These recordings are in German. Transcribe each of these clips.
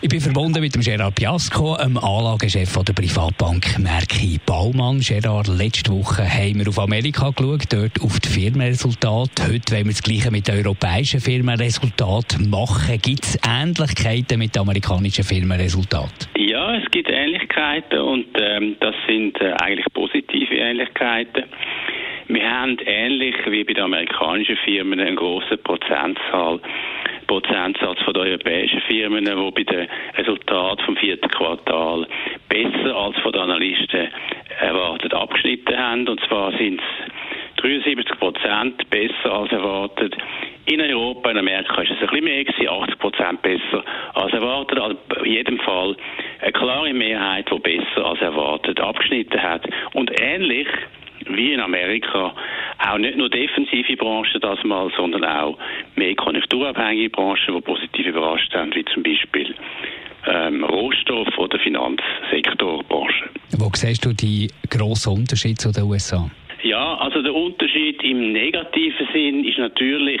ich bin verbunden mit dem Gerard Piasco, dem Anlagechef der Privatbank Merki Baumann. Gerard, letzte Woche haben wir auf Amerika geschaut, dort auf die Firmenresultate. Heute wollen wir das Gleiche mit europäischen Firmenresultaten machen. Gibt es Ähnlichkeiten mit amerikanischen Firmenresultaten? Ja, es gibt Ähnlichkeiten und ähm, das sind äh, eigentlich positive Ähnlichkeiten. Wir haben ähnlich wie bei den amerikanischen Firmen eine große Prozentzahl Prozentsatz den europäischen Firmen, die bei den Resultaten vom vierten Quartal besser als von den Analysten erwartet abgeschnitten haben. Und zwar sind es 73 Prozent besser als erwartet. In Europa, in Amerika ist es ein bisschen mehr gewesen, 80 Prozent besser als erwartet. Also in jedem Fall eine klare Mehrheit, die besser als erwartet abgeschnitten hat. Und ähnlich wie in Amerika auch nicht nur defensive Branchen das mal, sondern auch mehr konjunkturabhängige Branchen, die positiv überrascht haben, wie zum Beispiel ähm, Rohstoff- oder Finanzsektorbranchen. Wo siehst du die grossen Unterschiede zu den USA? Ja, also der Unterschied im negativen Sinn ist natürlich,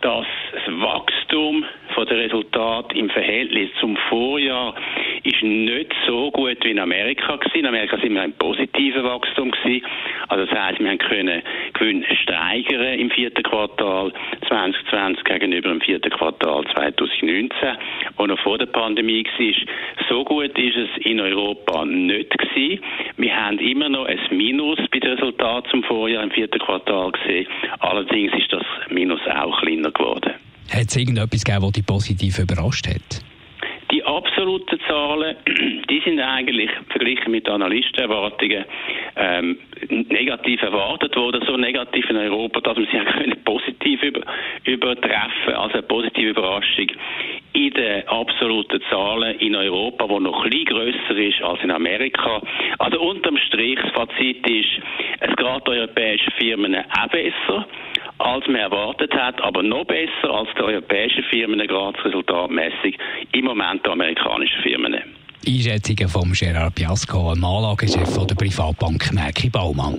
dass das Wachstum von der Resultat im Verhältnis zum Vorjahr ist nicht so gut wie in Amerika gewesen. In Amerika sind wir ein positiver Wachstum gewesen. Also das heißt, wir haben können Gewinne steigern im vierten Quartal 2020 gegenüber dem vierten Quartal 2019, wo noch vor der Pandemie war. So gut ist es in Europa nicht gewesen. Wir haben immer noch ein Minus bei den Resultaten zum Vorjahr im vierten Quartal gesehen. Allerdings ist das Minus auch kleiner geworden. Hat es irgendetwas gegeben, das dich positiv überrascht hat? Die absoluten Zahlen, die sind eigentlich verglichen mit Analystenerwartungen ähm, negativ erwartet worden, so negativ in Europa, dass man sie können positiv über, übertreffen, also eine positive Überraschung in den absoluten Zahlen in Europa, wo noch ein bisschen grösser ist als in Amerika. Also unterm Strich, das Fazit ist, es geht europäischen Firmen auch besser als man erwartet hat, aber noch besser als die europäischen Firmen gerade resultatmäßig im Moment die amerikanischen Firmen. Einschätzungen von Gerard Piasco, dem Anlagechef der Privatbank Merki Baumann.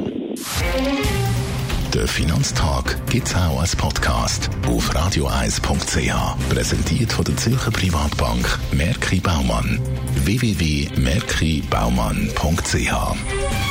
Der Finanztag gibt es auch als Podcast auf radioeis.ch. Präsentiert von der Zürcher Privatbank Merki Baumann. www.merkibaumann.ch